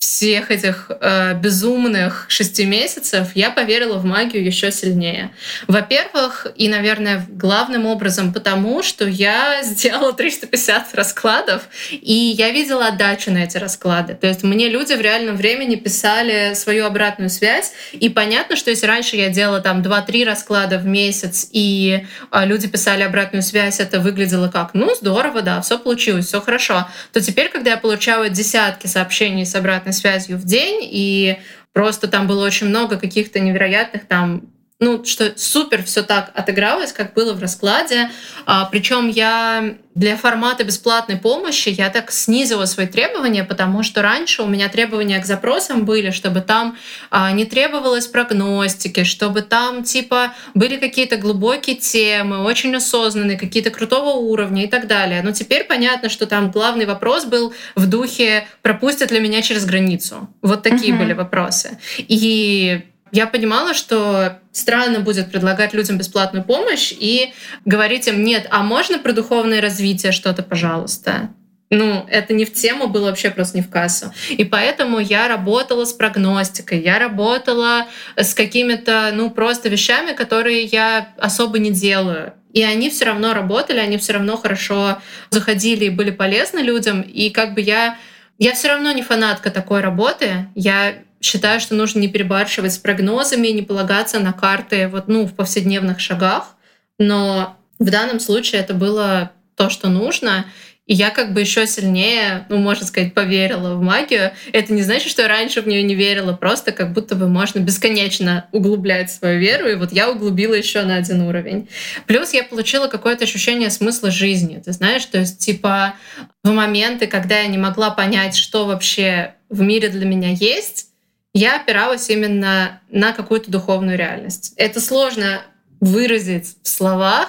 [SPEAKER 1] всех этих э, безумных шести месяцев я поверила в магию еще сильнее. Во-первых, и, наверное, главным образом потому, что я (laughs) сделала 350 раскладов, и я видела отдачу на эти расклады. То есть мне люди в реальном времени писали свою обратную связь, и понятно, что если раньше я делала там 2-3 расклада в месяц, и э, люди писали обратную связь, это выглядело как, ну, здорово, да, все получилось, все хорошо, то теперь, когда я получаю десятки сообщений с обратной обратной связью в день, и просто там было очень много каких-то невероятных там ну, что супер все так отыгралось, как было в раскладе. А, причем я для формата бесплатной помощи я так снизила свои требования, потому что раньше у меня требования к запросам были, чтобы там а, не требовалось прогностики, чтобы там типа были какие-то глубокие темы, очень осознанные, какие-то крутого уровня и так далее. Но теперь понятно, что там главный вопрос был в духе пропустят ли меня через границу. Вот такие uh-huh. были вопросы. И я понимала, что странно будет предлагать людям бесплатную помощь и говорить им, нет, а можно про духовное развитие что-то, пожалуйста? Ну, это не в тему было вообще просто не в кассу. И поэтому я работала с прогностикой, я работала с какими-то, ну, просто вещами, которые я особо не делаю. И они все равно работали, они все равно хорошо заходили и были полезны людям. И как бы я, я все равно не фанатка такой работы. Я считаю, что нужно не перебарщивать с прогнозами, не полагаться на карты вот, ну, в повседневных шагах. Но в данном случае это было то, что нужно. И я как бы еще сильнее, ну, можно сказать, поверила в магию. Это не значит, что я раньше в нее не верила, просто как будто бы можно бесконечно углублять свою веру. И вот я углубила еще на один уровень. Плюс я получила какое-то ощущение смысла жизни. Ты знаешь, то есть, типа, в моменты, когда я не могла понять, что вообще в мире для меня есть, я опиралась именно на какую-то духовную реальность. Это сложно выразить в словах,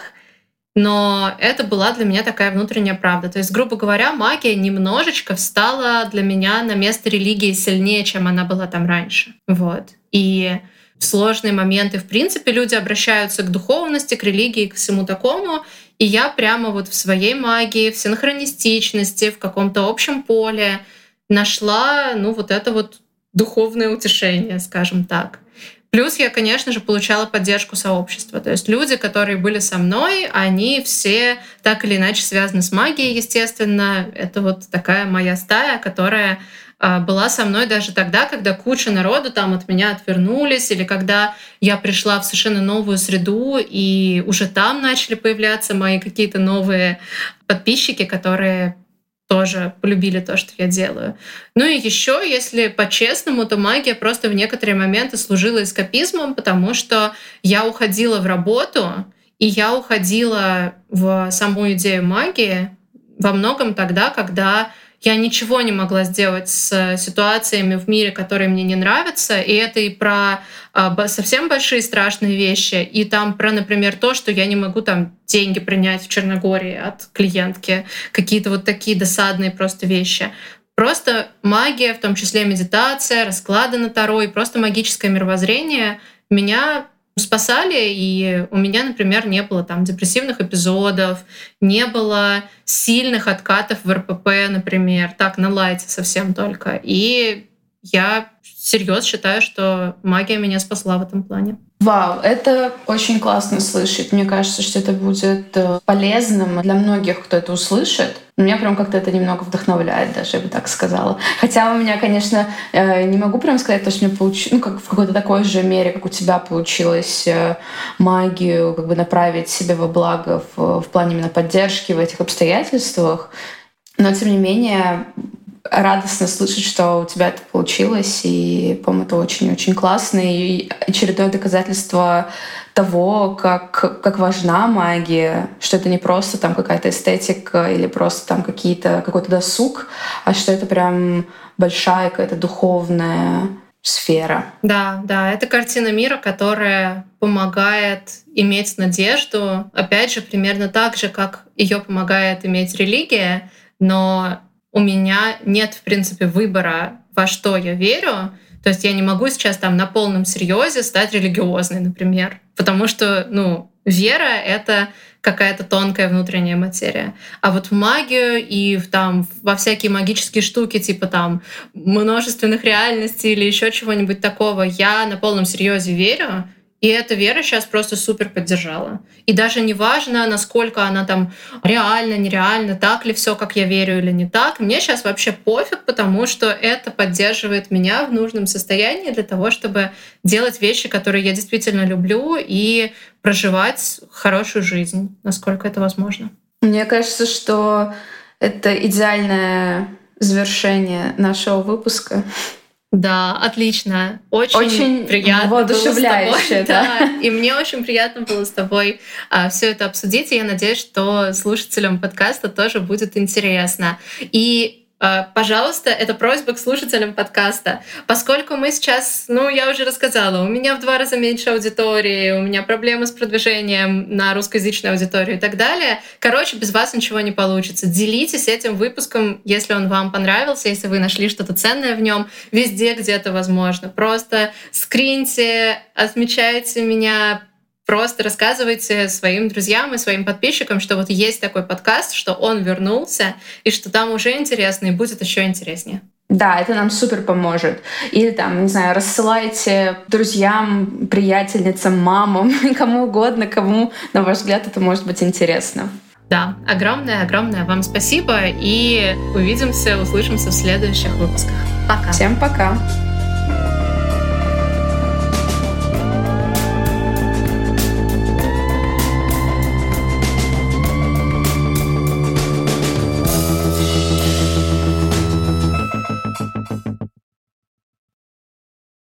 [SPEAKER 1] но это была для меня такая внутренняя правда. То есть, грубо говоря, магия немножечко встала для меня на место религии сильнее, чем она была там раньше. Вот. И сложные моменты. В принципе, люди обращаются к духовности, к религии, к всему такому. И я прямо вот в своей магии, в синхронистичности, в каком-то общем поле нашла, ну, вот это вот духовное утешение, скажем так. Плюс я, конечно же, получала поддержку сообщества. То есть люди, которые были со мной, они все так или иначе связаны с магией, естественно. Это вот такая моя стая, которая а, была со мной даже тогда, когда куча народу там от меня отвернулись, или когда я пришла в совершенно новую среду, и уже там начали появляться мои какие-то новые подписчики, которые тоже полюбили то, что я делаю. Ну и еще, если по-честному, то магия просто в некоторые моменты служила эскапизмом, потому что я уходила в работу, и я уходила в саму идею магии во многом тогда, когда я ничего не могла сделать с ситуациями в мире, которые мне не нравятся. И это и про а, совсем большие страшные вещи, и там про, например, то, что я не могу там деньги принять в Черногории от клиентки, какие-то вот такие досадные просто вещи. Просто магия, в том числе медитация, расклады на Таро и просто магическое мировоззрение меня спасали, и у меня, например, не было там депрессивных эпизодов, не было сильных откатов в РПП, например, так, на лайте совсем только. И я серьезно считаю, что магия меня спасла в этом плане.
[SPEAKER 2] Вау, это очень классно слышать. Мне кажется, что это будет э, полезным для многих, кто это услышит. Меня прям как-то это немного вдохновляет, даже я бы так сказала. Хотя у меня, конечно, э, не могу прям сказать, то, что мне получилось, ну, как в какой-то такой же мере, как у тебя получилось э, магию как бы направить себе во благо в, в плане именно поддержки в этих обстоятельствах. Но, тем не менее, радостно слышать, что у тебя это получилось, и, по-моему, это очень-очень классно, и очередное доказательство того, как, как важна магия, что это не просто там какая-то эстетика или просто там какие-то, какой-то досуг, а что это прям большая какая-то духовная сфера.
[SPEAKER 1] Да, да, это картина мира, которая помогает иметь надежду, опять же, примерно так же, как ее помогает иметь религия, но у меня нет, в принципе, выбора, во что я верю. То есть я не могу сейчас там на полном серьезе стать религиозной, например, потому что, ну, вера — это какая-то тонкая внутренняя материя. А вот в магию и в, там, во всякие магические штуки, типа там множественных реальностей или еще чего-нибудь такого, я на полном серьезе верю, и эта вера сейчас просто супер поддержала. И даже не важно, насколько она там реально, нереально, так ли все, как я верю или не так. Мне сейчас вообще пофиг, потому что это поддерживает меня в нужном состоянии для того, чтобы делать вещи, которые я действительно люблю, и проживать хорошую жизнь, насколько это возможно.
[SPEAKER 2] Мне кажется, что это идеальное завершение нашего выпуска.
[SPEAKER 1] Да, отлично. Очень, очень приятно воодушевляюще, (laughs) да. да. И мне очень приятно было с тобой а, все это обсудить. И я надеюсь, что слушателям подкаста тоже будет интересно. И пожалуйста, это просьба к слушателям подкаста. Поскольку мы сейчас, ну, я уже рассказала, у меня в два раза меньше аудитории, у меня проблемы с продвижением на русскоязычную аудиторию и так далее. Короче, без вас ничего не получится. Делитесь этим выпуском, если он вам понравился, если вы нашли что-то ценное в нем, везде, где это возможно. Просто скриньте, отмечайте меня, просто рассказывайте своим друзьям и своим подписчикам, что вот есть такой подкаст, что он вернулся, и что там уже интересно, и будет еще интереснее.
[SPEAKER 2] Да, это нам супер поможет. Или там, не знаю, рассылайте друзьям, приятельницам, мамам, (laughs) кому угодно, кому, на ваш взгляд, это может быть интересно.
[SPEAKER 1] Да, огромное-огромное вам спасибо и увидимся, услышимся в следующих выпусках. Пока.
[SPEAKER 2] Всем пока.